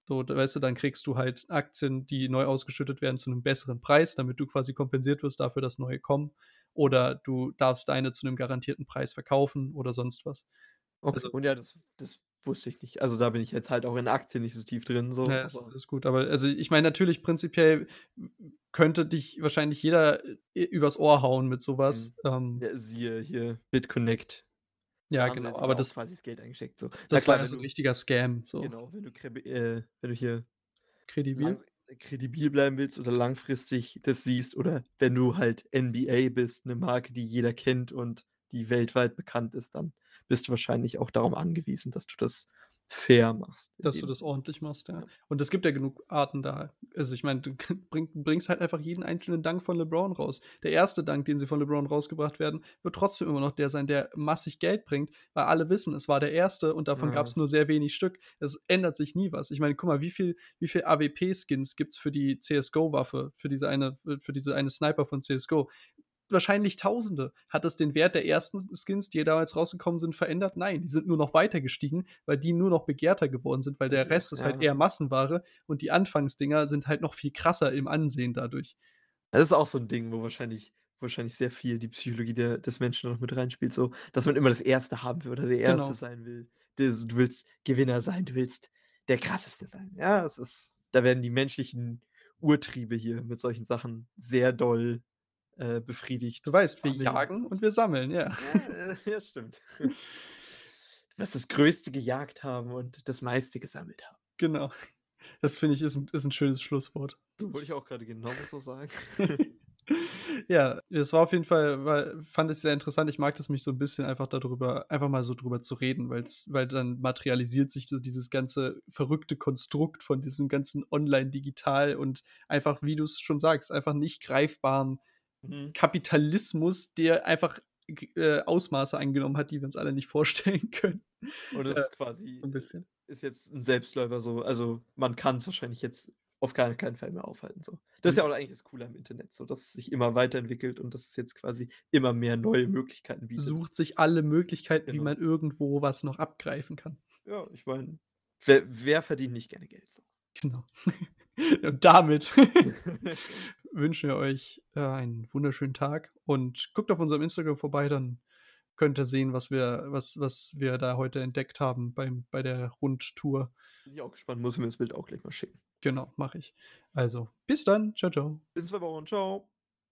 So, weißt du, dann kriegst du halt Aktien, die neu ausgeschüttet werden, zu 'nem besseren Preis, damit du quasi kompensiert wirst dafür, dass neue kommen. Oder du darfst deine zu 'nem garantierten Preis verkaufen oder sonst was. Okay. Also Und ja, das das wusste ich nicht. Also, da bin ich jetzt halt auch in Aktien nicht so tief drin so, Ja, ist alles gut. Aber also, ich meine natürlich prinzipiell könnte dich wahrscheinlich jeder, äh, übers Ohr hauen mit so was. Mhm. Ähm Ja, siehe hier BitConnect. Ja, Da genau, aber das quasi das Geld eingesteckt so. Das klar, war ja so 'n du richtiger Scam, so. Genau, wenn du äh, wenn du hier Kredibil? lang kredibil bleiben willst oder langfristig das siehst oder wenn du halt NBA bist, 'ne Marke, die jeder kennt und die weltweit bekannt ist, dann bist du wahrscheinlich auch darauf angewiesen, dass du das fair machst Dass du das ordentlich machst, ja. Und es gibt ja genug Arten da. Also, ich meine, du bring bringst halt einfach jeden einzelnen Dunk von LeBron raus. Der 1. Dunk, den sie von LeBron rausgebracht werden, wird trotzdem immer noch der sein, der massig Geld bringt, weil alle wissen, es war der 1. und davon Ja. gab's nur sehr wenig Stück. Es ändert sich nie was. Ich meine, guck mal, wie viel wie viel AWP-Skins gibt's für die CS:GO-Waffe, für diese eine für diese eine Sniper von CS:GO? Wahrscheinlich Tausende. Hat das den Wert der ersten Skins, die damals rausgekommen sind, verändert? Nein, die sind nur noch weiter gestiegen, weil die nur noch begehrter geworden sind, weil der Rest ist halt ja. eher Massenware und die Anfangsdinger sind halt noch viel krasser im Ansehen dadurch. Das ist auch so 'n Ding, wo wahrscheinlich wahrscheinlich sehr viel die Psychologie der des Menschen noch mit reinspielt so, dass man immer das Erste haben will oder der Erste Genau. sein will. Das du willst Gewinner sein, du willst der Krasseste sein. Ja, es ist da werden die menschlichen Urtriebe hier mit solchen Sachen sehr doll, äh, befriedigt. Du weißt, wir jagen und wir sammeln, ja. Ja, äh, ja, stimmt. Du wirst das Größte gejagt haben und das meiste gesammelt haben. Genau. Das finde ich, ist 'n ist 'n schönes Schlusswort. Wollte ich Das auch grade genau so sagen. Ja, es war auf jeden Fall war fand ich sehr interessant. Ich mag das, mich so 'n bisschen einfach da drüber einfach mal so drüber zu reden, weil's weil dann materialisiert sich so dieses ganze verrückte Konstrukt von diesem ganzen online-digital und einfach, wie du's schon sagst, einfach nicht greifbaren Mhm. Kapitalismus, der einfach äh, Ausmaße angenommen hat, die wir uns alle nicht vorstellen können. Und das Äh, ist quasi so 'n bisschen. ist jetzt 'n Selbstläufer so. Also, man kann's wahrscheinlich jetzt auf gar keinen Fall mehr aufhalten so. Das ist Mhm. ja auch eigentlich das Coole am Internet so, dass es sich immer weiterentwickelt und dass es jetzt quasi immer mehr neue Möglichkeiten bietet. Sucht sich alle Möglichkeiten, wie Genau. man irgendwo was noch abgreifen kann. Ja, ich meine, wer wer verdient nicht gerne Geld so? Genau. Und damit wünschen wir euch, äh, einen wunderschönen Tag und guckt auf unserem Instagram vorbei, dann könnt ihr sehen, was wir was was wir da heute entdeckt haben beim bei der Rundtour. Bin ich auch gespannt, muss ich mir das Bild auch gleich mal schicken. Genau, mache ich. Also, bis dann. Tschau, tschau. Bis 2 Wochen. Tschau.